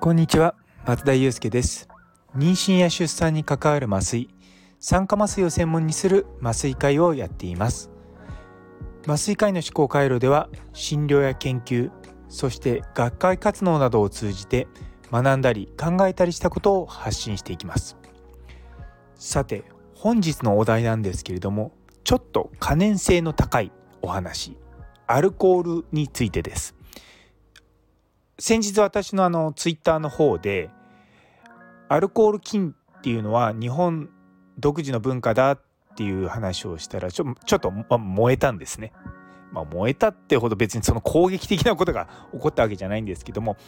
こんにちは松田祐介です。妊娠や出産に関わる麻酔酸化麻酔を専門にする麻酔会をやっています。麻酔科医の思考回路では診療や研究そして学会活動などを通じて学んだり考えたりしたことを発信していきます。さて本日のお題なんですけれどもちょっと可燃性の高いお話アルコールについてです先日私のあのツイッターの方でアルコール菌っていうのは日本独自の文化だっていう話をしたらちょちょっと、ま、燃えたんですね。まあ、燃えたってほど別にその攻撃的なことが起こったわけじゃないんですけども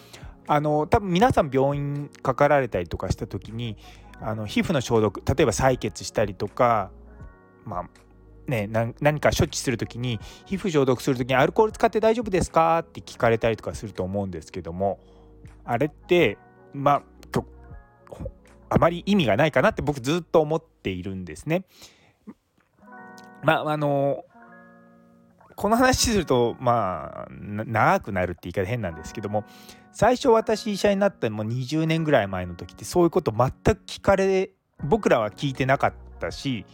あの多分皆さん病院かかられたりとかした時にあの皮膚の消毒例えば採血したりとか、まあね、何か処置する時に皮膚消毒する時にアルコール使って大丈夫ですか？って聞かれたりとかすると思うんですけどもあれってまああまり意味がないかなって僕ずっと思っているんですね。まああのこの話するとまあ長くなるって言い方変なんですけども最初私医者になったもう20年ぐらい前の時ってそういうこと全く聞かれ僕らは聞いてなかったし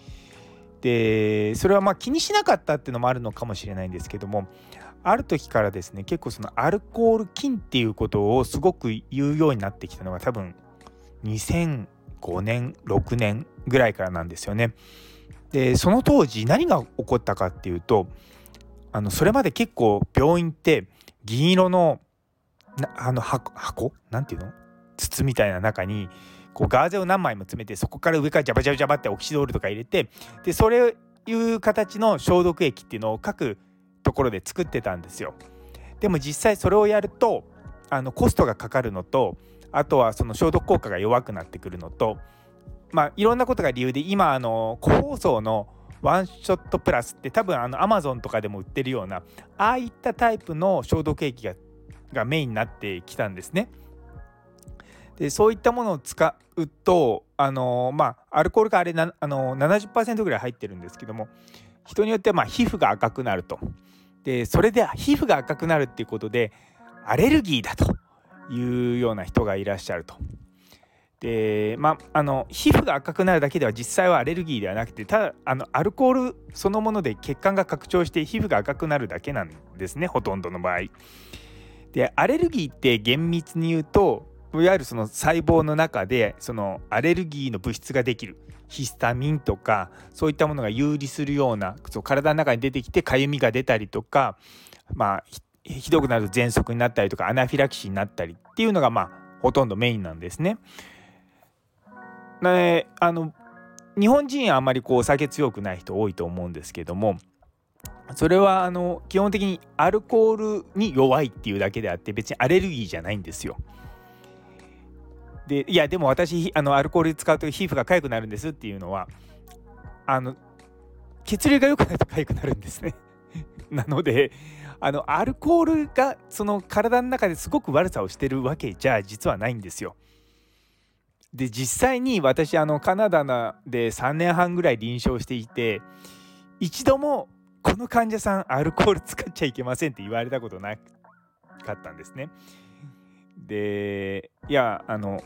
でそれはまあ気にしなかったっていうのもあるのかもしれないんですけどもある時からですね結構そのアルコール菌っていうことをすごく言うようになってきたのが多分2005年6年ぐらいからなんですよね。でその当時何が起こったかっていうとあのそれまで結構病院って銀色のあの箱箱？なんていうの？筒みたいな中にこうガーゼを何枚も詰めてそこから上からジャバジャバジャバってオキシドールとか入れてでそれいう形の消毒液っていうのを各ところで作ってたんですよ。でも実際それをやるとあのコストがかかるのとあとはその消毒効果が弱くなってくるのとまあいろんなことが理由で今あの個包装のワンショットプラスって多分あのアマゾンとかでも売ってるようなああいったタイプの消毒液ががメインになってきたんですね。でそういったものを使うとあのまあアルコールがあれなあの70%ぐらい入ってるんですけども人によってはまあ皮膚が赤くなると。でそれで皮膚が赤くなるっていうことでアレルギーだというような人がいらっしゃると。でまあ、あの皮膚が赤くなるだけでは実際はアレルギーではなくてただあのアルコールそのもので血管が拡張して皮膚が赤くなるだけなんですねほとんどの場合。でアレルギーって厳密に言うといわゆるその細胞の中でそのアレルギーの物質ができるヒスタミンとかそういったものが有利するようなそう体の中に出てきてかゆみが出たりとかまあひどくなると喘息になったりとかアナフィラキシーになったりっていうのがまあほとんどメインなんですね。ねあの日本人はあんまりこう酒強くない人多いと思うんですけどもそれはあの基本的にアルコールに弱いっていうだけであって別にアレルギーじゃないんですよ。でいやでも私あのアルコール使うと皮膚が痒くなるんですっていうのはあの血流が良くなると痒くなるんですね。なのであのアルコールがその体の中ですごく悪さをしてるわけじゃ実はないんですよ。で実際に私あのカナダで3年半ぐらい臨床していて一度もこの患者さんアルコール使っちゃいけませんって言われたことなかったんですね。でいやあの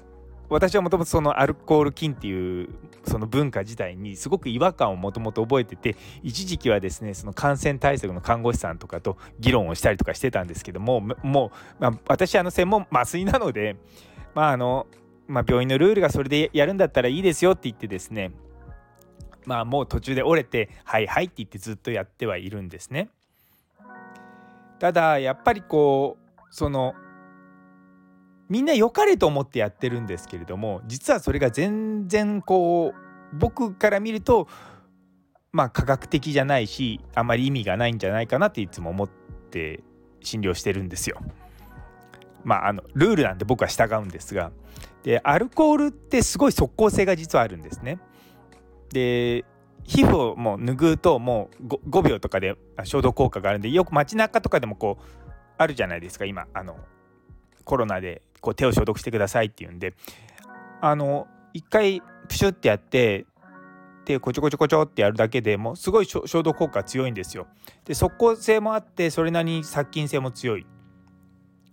私はもともとそのアルコール菌っていうその文化自体にすごく違和感をもともと覚えてて一時期はですねその感染対策の看護師さんとかと議論をしたりとかしてたんですけどももう、まあ、私あの専門麻酔なので まああの、まあ、病院のルールがそれでやるんだったらいいですよって言ってですねまあもう途中で折れて「はいはい」って言ってずっとやってはいるんですね。ただやっぱりこうそのみんな良かれと思ってやってるんですけれども実はそれが全然こう僕から見るとまあ科学的じゃないしあまり意味がないんじゃないかなっていつも思って診療してるんですよ。まああのルールなんで僕は従うんですがでアルコールってすごい即効性が実はあるんですね。で皮膚をもう拭うともう 5, 5秒とかで消毒効果があるんでよく街中とかでもこうあるじゃないですか今あのコロナでこう手を消毒してくださいっていうんであの一回プシュってやっててこちょこちょこちょってやるだけでもすごい消毒効果強いんですよ。で速効性もあってそれなりに殺菌性も強い。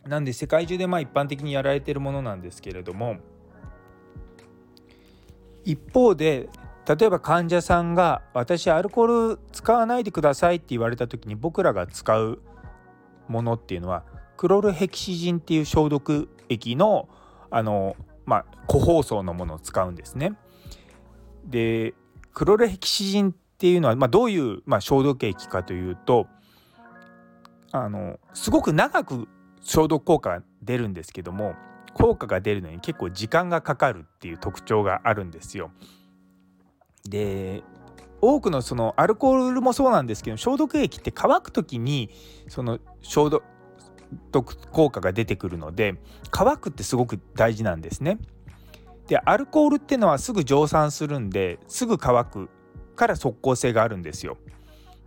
なんで世界中でまあ一般的にやられてるものなんですけれども一方で例えば患者さんが「私アルコール使わないでください」って言われた時に僕らが使うものっていうのはクロルヘキシジンっていう消毒液のあの、まあ、個包装のものを使うんですね。でクロルヘキシジンっていうのは、まあ、どういう、まあ、消毒液かというとあのすごく長く消毒効果が出るんですけども効果が出るのに結構時間がかかるっていう特徴があるんですよ。で多くのそのアルコールもそうなんですけど消毒液って乾く時にその消毒効果が出てくるので乾くってすごく大事なんですね。でアルコールっていうのはすぐ蒸散するんですぐ乾くから即効性があるんですよ。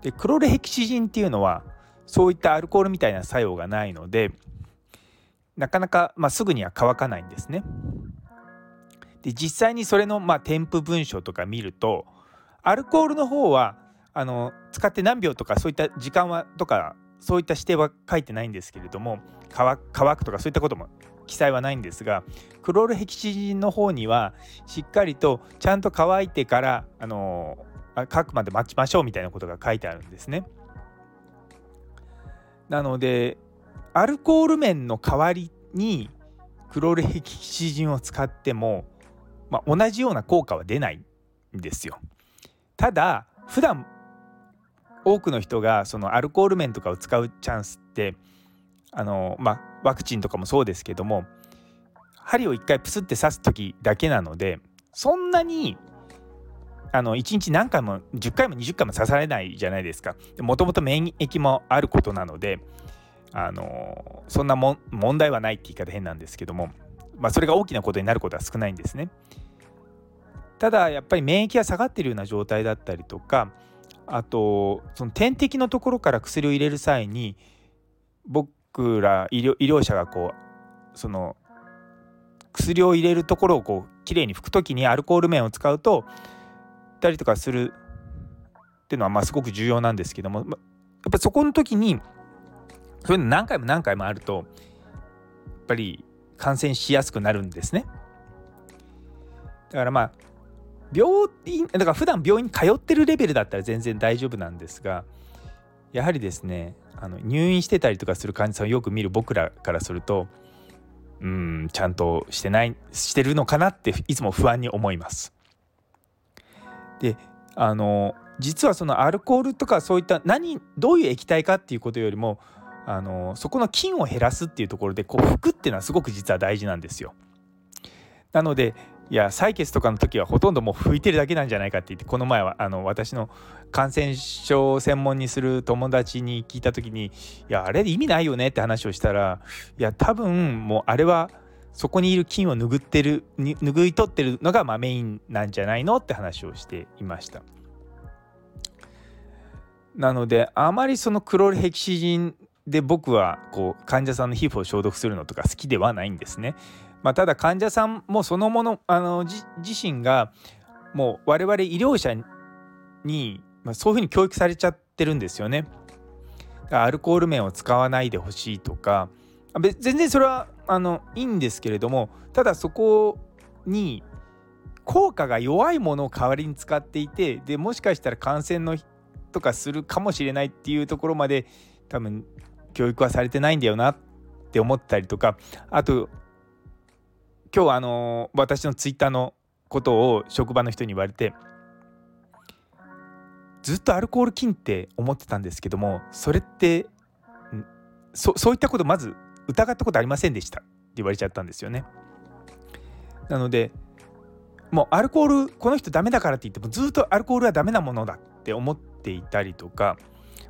でクロレヘキシジンっていうのはそういったアルコールみたいな作用がないのでなかなか、まあ、すぐには乾かないんですね。で実際にそれの、まあ、添付文書とか見るとアルコールの方はあの使って何秒とかそういった時間はとかそういった指定は書いてないんですけれども乾くとかそういったことも記載はないんですがクロールヘキシジンの方にはしっかりとちゃんと乾いてからあの書くまで待ちましょうみたいなことが書いてあるんですね。なのでアルコール面の代わりにクロールヘキシジンを使っても、まあ、同じような効果は出ないんですよ。ただ普段多くの人がそのアルコール面とかを使うチャンスってあのまあワクチンとかもそうですけども針を1回プスって刺す時だけなのでそんなにあの1日何回も10回も20回も刺されないじゃないですかもともと免疫もあることなのであのそんなも問題はないって言い方変なんですけども、まあ、それが大きなことになることは少ないんですね。ただやっぱり免疫が下がってるような状態だったりとかあとその点滴のところから薬を入れる際に僕ら医療医療者がこうその薬を入れるところをこうきれいに拭く時にアルコール面を使うとたりとかするっていうのはまあすごく重要なんですけどもやっぱそこの時にそういうの何回も何回もあるとやっぱり感染しやすくなるんですね。だからまあ病院だから普段病院に通ってるレベルだったら全然大丈夫なんですがやはりですねあの入院してたりとかする患者さんをよく見る僕らからするとうんちゃんとしてないしてるのかなっていつも不安に思います。であの実はそのアルコールとかそういった何どういう液体かっていうことよりもあのそこの菌を減らすっていうところでこう拭くっていうのはすごく実は大事なんですよ。なのでいや採血とかの時はほとんどもう拭いてるだけなんじゃないかって言ってこの前はあの私の感染症を専門にする友達に聞いた時にいやあれ意味ないよねって話をしたらいや多分もうあれはそこにいる菌を拭ってる拭い取ってるのがまあメインなんじゃないのって話をしていました。なのであまりそのクロールヘキシジンで僕はこう患者さんの皮膚を消毒するのとか好きではないんですね。まあ、ただ患者さんもそのものあの自身がもう我々医療者に、まあ、そういうふうに教育されちゃってるんですよね。アルコール面を使わないでほしいとか全然それはあのいいんですけれどもただそこに効果が弱いものを代わりに使っていてでもしかしたら感染のとかするかもしれないっていうところまで多分教育はされてないんだよなって思ったりとかあと今日あの私のツイッターのことを職場の人に言われてずっとアルコール菌って思ってたんですけどもそれってそそういったことまず疑ったことありませんでしたって言われちゃったんですよね。なのでもうアルコールこの人ダメだからって言ってもずっとアルコールはダメなものだって思っていたりとか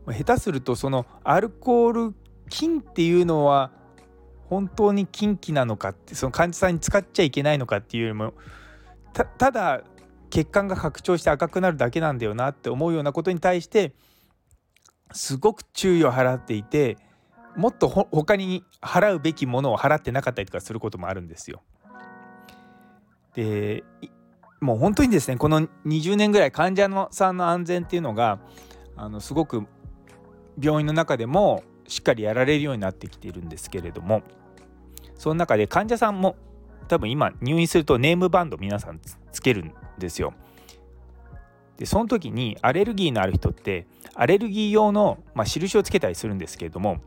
下手するとそのアルコール菌っていうのは本当に禁忌なのかってその患者さんに使っちゃいけないのかっていうよりもただ血管が拡張して赤くなるだけなんだよなって思うようなことに対してすごく注意を払っていてもっと他に払うべきものを払ってなかったりとかすることもあるんですよ。でもう本当にですねこの20年ぐらい患者のさんの安全っていうのがあのすごく病院の中でもしっかりやられるようになってきているんですけれどもその中で患者さんも多分今入院するとネームバンド皆さんつけるんですよ。でその時にアレルギーのある人ってアレルギー用の、まあ、印をつけたりするんですけれども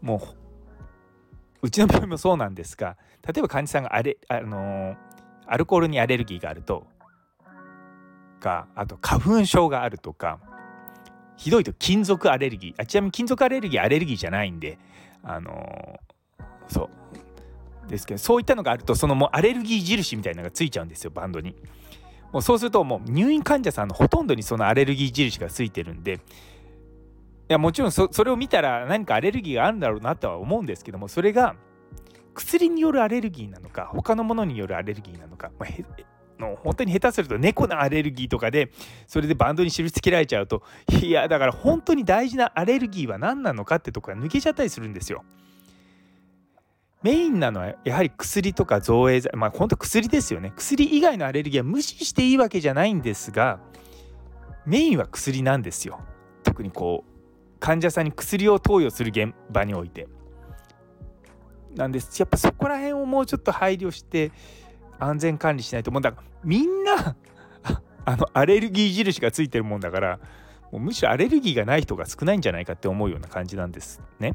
もううちの病院もそうなんですが例えば患者さんがあれ、あのー、アルコールにアレルギーがあるとかあと花粉症があるとかひどいと金属アレルギーあちなみに金属アレルギーアレルギーじゃないんであのー、そうですけどそういったのがあるとそのもうアレルギー印みたいなのがついちゃうんですよバンドに。もうそうするともう入院患者さんのほとんどにそのアレルギー印がついてるんでいやもちろんそれを見たら何かアレルギーがあるんだろうなとは思うんですけどもそれが薬によるアレルギーなのか他のものによるアレルギーなのか、まあ、の本当に下手すると猫のアレルギーとかでそれでバンドに印つけられちゃうといやだから本当に大事なアレルギーは何なのかってとこが抜けちゃったりするんですよ。メインなのはやはり薬とか造影剤まあ本当薬ですよね。薬以外のアレルギーは無視していいわけじゃないんですがメインは薬なんですよ。特にこう患者さんに薬を投与する現場において。なんです。やっぱそこら辺をもうちょっと配慮して安全管理しないと。もうだからみんなあのアレルギー印がついてるもんだからもうむしろアレルギーがない人が少ないんじゃないかって思うような感じなんですね。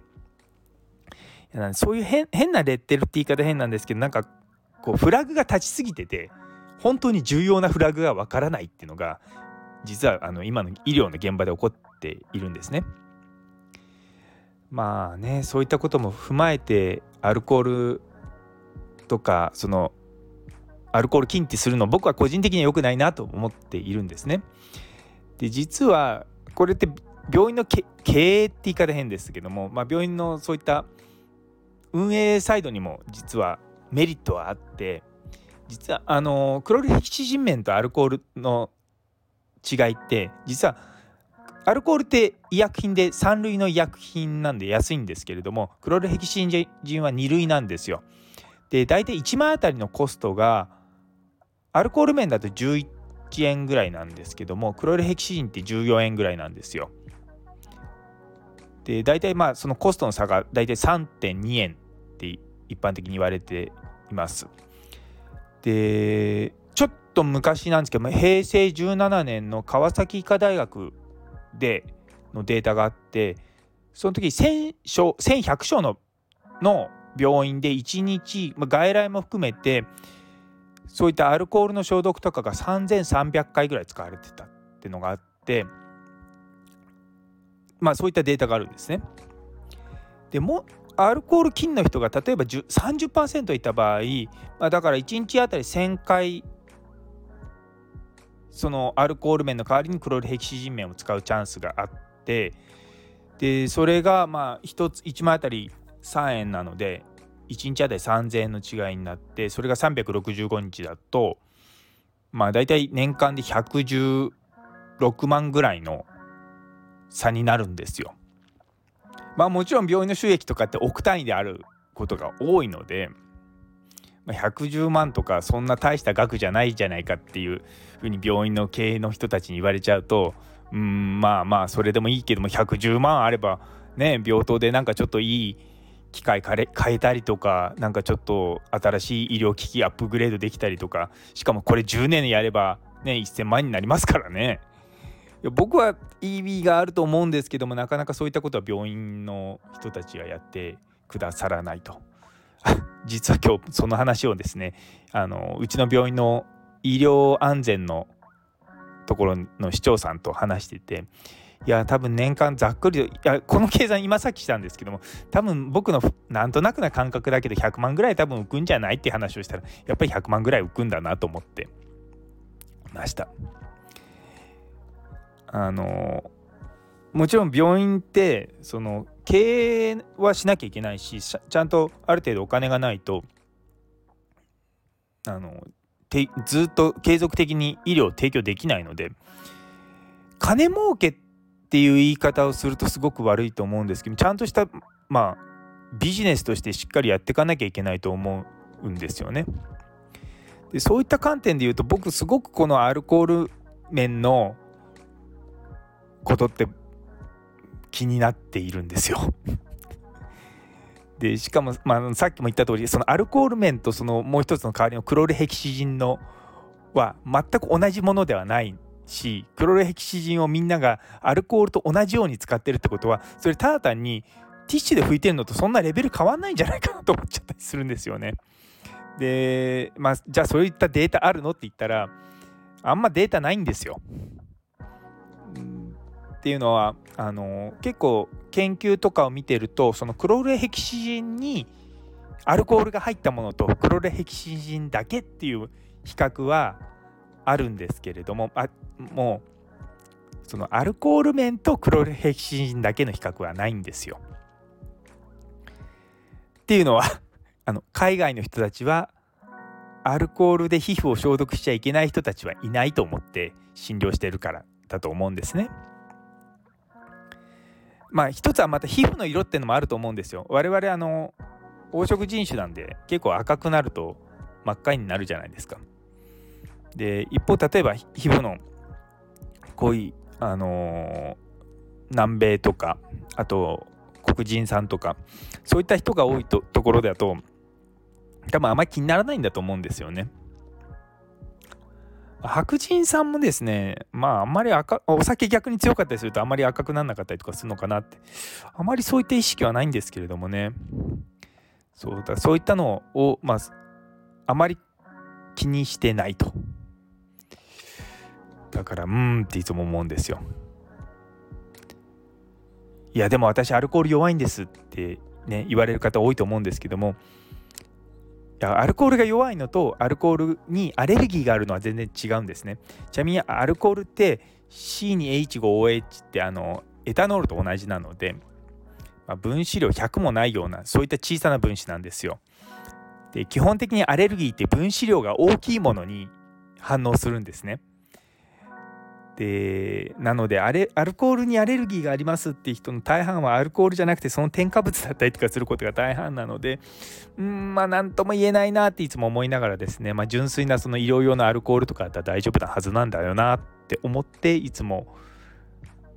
そういう変変なレッテルって言い方変なんですけどなんかこうフラグが立ちすぎてて本当に重要なフラグがわからないっていうのが実はあの今の医療の現場で起こっているんですね。まあねそういったことも踏まえてアルコールとかそのアルコール禁止するの僕は個人的には良くないなと思っているんですね。で実はこれって病院の経営って言い方変ですけども、まあ、病院のそういった運営サイドにも実はメリットはあって実はあのクロルヘキシジン面とアルコールの違いって実はアルコールって医薬品で3類の医薬品なんで安いんですけれどもクロルヘキシジンは2類なんですよ。で大体1万あたりのコストがアルコール面だと11円ぐらいなんですけどもクロルヘキシジンって14円ぐらいなんですよ。で大体まあそのコストの差が大体3.2円一般的に言われています。でちょっと昔なんですけども平成17年の川崎医科大学でのデータがあってその時1000床1100床のの病院で1日、まあ、外来も含めてそういったアルコールの消毒とかが3300回ぐらい使われてたっていうのがあってまあそういったデータがあるんですね。でもアルコール菌の人が例えば30%いた場合、まあ、だから1日あたり1000回そのアルコール面の代わりにクロルヘキシジン面を使うチャンスがあってでそれがまあ1つ1枚あたり3円なので1日あたり3000円の違いになってそれが365日だとまあ大体年間で116万ぐらいの差になるんですよ。まあもちろん病院の収益とかって億単位であることが多いので、まあ、110万とかそんな大した額じゃないじゃないかっていうふうに病院の経営の人たちに言われちゃうとうんまあまあそれでもいいけども110万あればね病棟でなんかちょっといい機械変えたりとかなんかちょっと新しい医療機器アップグレードできたりとかしかもこれ10年やればね1000万になりますからね。僕は EB があると思うんですけどもなかなかそういったことは病院の人たちはやってくださらないと 実は今日その話をですねあのうちの病院の医療安全のところの市長さんと話してていや多分年間ざっくりいやこの計算今さっきしたんですけども多分僕のなんとなくな感覚だけど100万ぐらい多分浮くんじゃないって話をしたらやっぱり100万ぐらい浮くんだなと思ってました。あのもちろん病院ってその経営はしなきゃいけないしちゃんとある程度お金がないとあのてずっと継続的に医療を提供できないので金儲けっていう言い方をするとすごく悪いと思うんですけどちゃんとしたまあビジネスとしてしっかりやっていかなきゃいけないと思うんですよね。でそういった観点で言うと僕すごくこのアルコール面のことって気になっているんですよ。でしかも、まあ、さっきも言った通りそのアルコール面とそのもう一つの代わりのクロルヘキシジンのは全く同じものではないしクロルヘキシジンをみんながアルコールと同じように使ってるってことはそれただ単にティッシュで拭いてるのとそんなレベル変わんないんじゃないかなと思っちゃったりするんですよね。でまあじゃあそういったデータあるのって言ったらあんまデータないんですよ。っていうのはあの結構研究とかを見てるとそのクロールヘキシジンにアルコールが入ったものとクロールヘキシジンだけっていう比較はあるんですけれどもあもうそのアルコール面とクロールヘキシジンだけの比較はないんですよ。っていうのは あの海外の人たちはアルコールで皮膚を消毒しちゃいけない人たちはいないと思って診療してるからだと思うんですね。まあ一つはまた皮膚の色っていうのもあると思うんですよ。我々あの黄色人種なんで結構赤くなると真っ赤になるじゃないですか。で一方例えば皮膚の濃いあのー、南米とかあと黒人さんとかそういった人が多いとところだと多分あまり気にならないんだと思うんですよね。白人さんもですねまああんまり赤お酒逆に強かったりするとあんまり赤くならなかったりとかするのかなって。あまりそういった意識はないんですけれどもね。そうだそういったのをまああまり気にしてないと。だからうーんっていつも思うんですよ。いやでも私アルコール弱いんですってね言われる方多いと思うんですけどもアルコールが弱いのとアルコールにアレルギーがあるのは全然違うんですね。ちなみにアルコールって C に H5OH ってあのエタノールと同じなので、まあ、分子量100もないようなそういった小さな分子なんですよ。で基本的にアレルギーって分子量が大きいものに反応するんですね。でなのでアレアルコールにアレルギーがありますっていう人の大半はアルコールじゃなくてその添加物だったりとかすることが大半なのでうんまあ何とも言えないなっていつも思いながらですね、まあ、純粋なその医療用のアルコールとかだったら大丈夫なはずなんだよなって思っていつも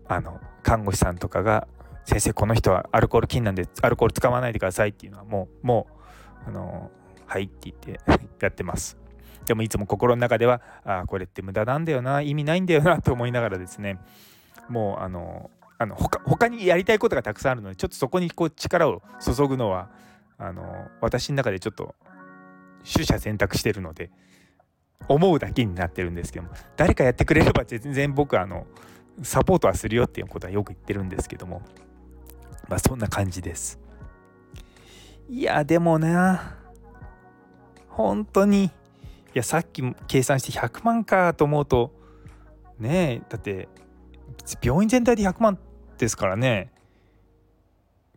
あの看護師さんとかが「先生この人はアルコール菌なんでアルコール使わないでください」っていうのはもうもうあの「はい」って言ってやってます。でもいつも心の中ではあこれって無駄なんだよな意味ないんだよなと思いながらですね。もうあのあの他他にやりたいことがたくさんあるのでちょっとそこにこう力を注ぐのはあの私の中でちょっと取捨選択してるので思うだけになってるんですけども誰かやってくれれば全然僕あのサポートはするよっていうことはよく言ってるんですけどもまあそんな感じです。いやでもな本当にやさっき計算して100万かと思うとねえだって病院全体で100万ですからね。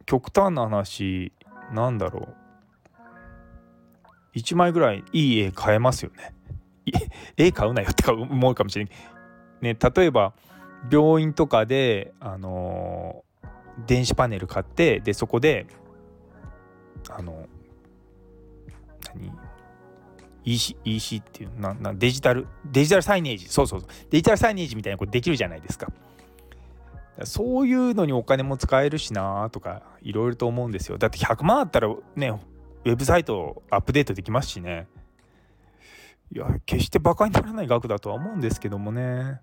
極端な話なんだろう。1枚ぐらいいい絵買えますよね。絵買うなよって思うかもしれないね例えば病院とかであのー、電子パネル買ってでそこであの何？EC, EC っていうななデジタルデジタルサイネージ。そうそうそう。デジタルサイネージみたいなことできるじゃないですか。そういうのにお金も使えるしなとかいろいろと思うんですよ。だって100万あったらねウェブサイトアップデートできますしね。いや決してバカにならない額だとは思うんですけどもね。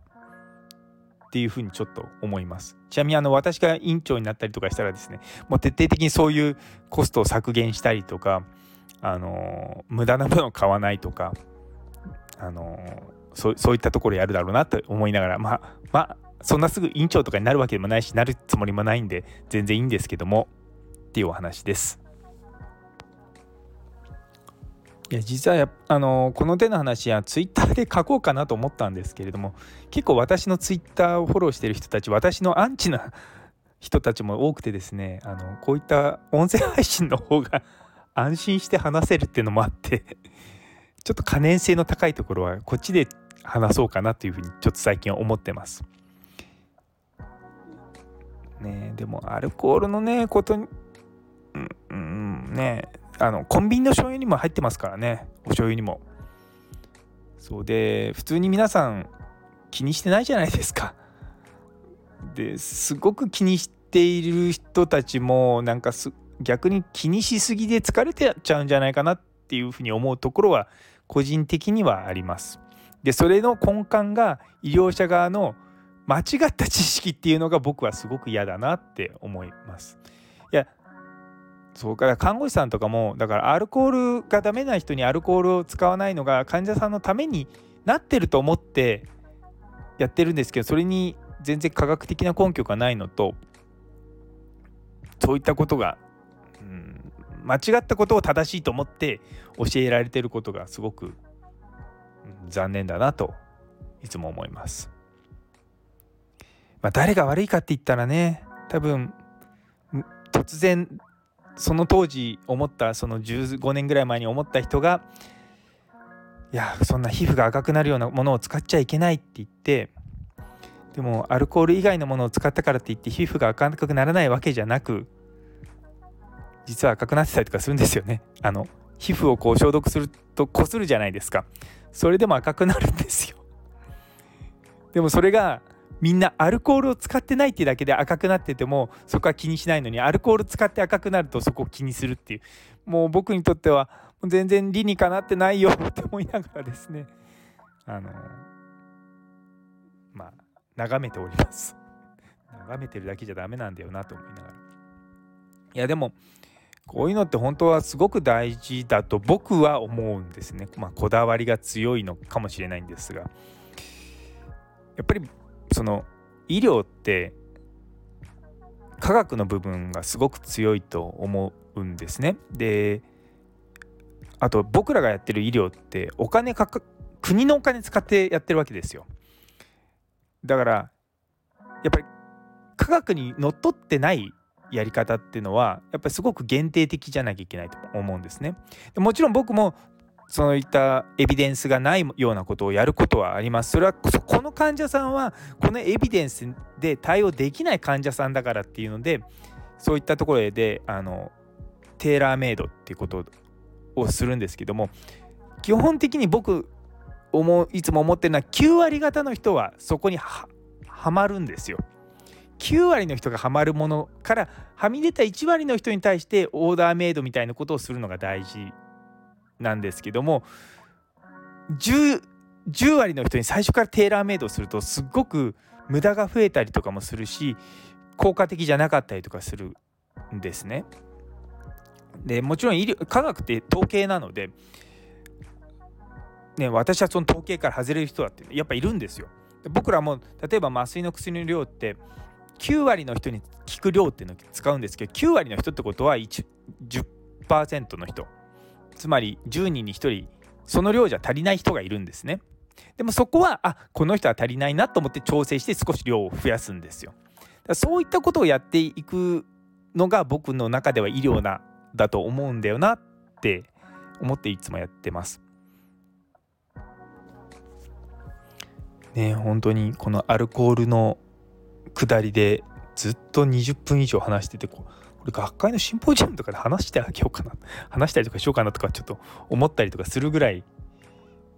っていうふうにちょっと思います。ちなみにあの私が院長になったりとかしたらですねもう徹底的にそういうコストを削減したりとかあの無駄なものを買わないとかあのそそういったところやるだろうなと思いながらまあまあそんなすぐ委員長とかになるわけでもないしなるつもりもないんで全然いいんですけどもっていうお話です。いや実はあのこの手の話はツイッターで書こうかなと思ったんですけれども結構私のツイッターをフォローしてる人たち私のアンチな人たちも多くてですねあのこういった音声配信の方が安心して話せるっていうのもあって ちょっと可燃性の高いところはこっちで話そうかなというふうにちょっと最近思ってます。ねでもアルコールのねことにうん、うん、ねあのコンビニの醤油にも入ってますからねお醤油にも。そうで普通に皆さん気にしてないじゃないですか。ですごく気にしている人たちもなんか逆に気にしすぎで疲れてちゃうんじゃないかなっていうふうに思うところは個人的にはあります。でそれの根幹が医療者側の間違った知識っていうのが僕はすごく嫌だなって思います。いやそうから看護師さんとかもだからアルコールがダメな人にアルコールを使わないのが患者さんのためになってると思ってやってるんですけどそれに全然科学的な根拠がないのとそういったことが、間違ったことを正しいと思って教えられてることがすごく、残念だなといつも思います。まあ、誰が悪いかって言ったらね多分突然その当時思ったその15年ぐらい前に思った人がいやそんな皮膚が赤くなるようなものを使っちゃいけないって言ってでもアルコール以外のものを使ったからって言って皮膚が赤くならないわけじゃなく実は赤くなってたりとかするんですよね。あの皮膚をこう消毒するとこするじゃないですか。それでも赤くなるんですよ。でもそれがみんなアルコールを使ってないってだけで赤くなっててもそこは気にしないのにアルコール使って赤くなるとそこを気にするっていう。もう僕にとっては全然理にかなってないよって思いながらですね。あのまあ眺めております。眺めてるだけじゃダメなんだよなと思いながら。いやでもこういうのって本当はすごく大事だと僕は思うんですねまあこだわりが強いのかもしれないんですがやっぱりその医療って科学の部分がすごく強いと思うんですね。であと僕らがやってる医療ってお金かか国のお金使ってやってるわけですよ。だからやっぱり科学にのっとってないやり方っていうのはやっぱりすごく限定的じゃなきゃいけないと思うんですね。もちろん僕もそういったエビデンスがないようなことをやることはあります。それはこの患者さんはこのエビデンスで対応できない患者さんだからっていうのでそういったところであのテーラーメイドっていうことをするんですけども基本的に僕思ういつも思ってるのは9割方の人はそこにはまるんですよ。9割の人がハマるものからはみ出た1割の人に対してオーダーメイドみたいなことをするのが大事なんですけども 10, 10割の人に最初からテーラーメイドをするとすっごく無駄が増えたりとかもするし効果的じゃなかったりとかするんですね。でもちろん医療科学って統計なので、ね、私はその統計から外れる人だってやっぱいるんですよ。僕らも例えば麻酔の薬の量って9割の人に効く量っていうのを使うんですけど9割の人ってことは10%の人つまり10人に1人その量じゃ足りない人がいるんですね。でもそこはあこの人は足りないなと思って調整して少し量を増やすんですよ。だそういったことをやっていくのが僕の中では医療なだと思うんだよなって思っていつもやってます。ね本当にこのアルコールの下りでずっと20分以上話しててこれ学会のシンポジウムとかで話してあげようかな 話したりとかしようかなとかちょっと思ったりとかするぐらい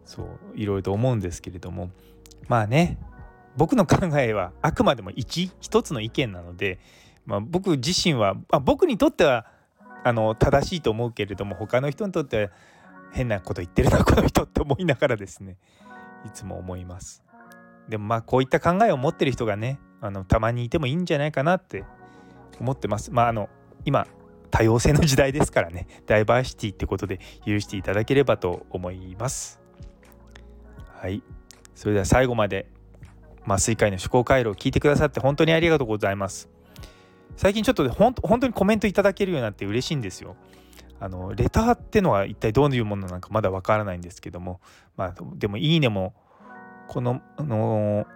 そういろいろと思うんですけれどもまあね僕の考えはあくまでも一一つの意見なので、まあ、僕自身は、まあ、僕にとってはあの正しいと思うけれども他の人にとっては変なこと言ってるなこの人って思いながらですねいつも思います。でもまあこういった考えを持ってる人がねあのたまにいてもいいんじゃないかなって思ってます。まああの今多様性の時代ですからね。ダイバーシティってことで許していただければと思います。はい。それでは最後まで麻酔科医の思考回路を聞いてくださって本当にありがとうございます。最近ちょっと本当にコメントいただけるようになって嬉しいんですよ。あのレターってのは一体どういうものなのかまだわからないんですけども。まあでもいいねもこのあの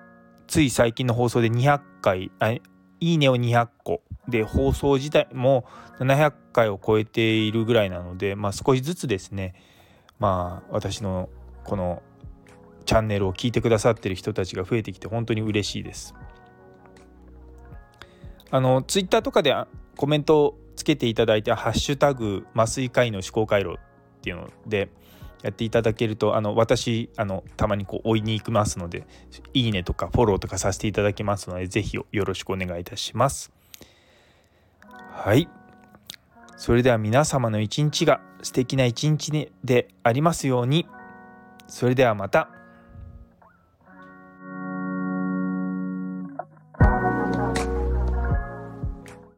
つい最近の放送で200回あいいねを200個で放送自体も700回を超えているぐらいなので、まあ、少しずつですねまあ私のこのチャンネルを聞いてくださってる人たちが増えてきて本当に嬉しいです。あのツイッターとかでコメントをつけていただいて「ハッシュタグ麻酔科医の思考回路」っていうのでやっていただけるとあの私あのたまにこう追いに行きますのでいいねとかフォローとかさせていただきますので是非よろしくお願いいたします。はいそれでは皆様の一日が素敵な一日でありますようにそれではまた。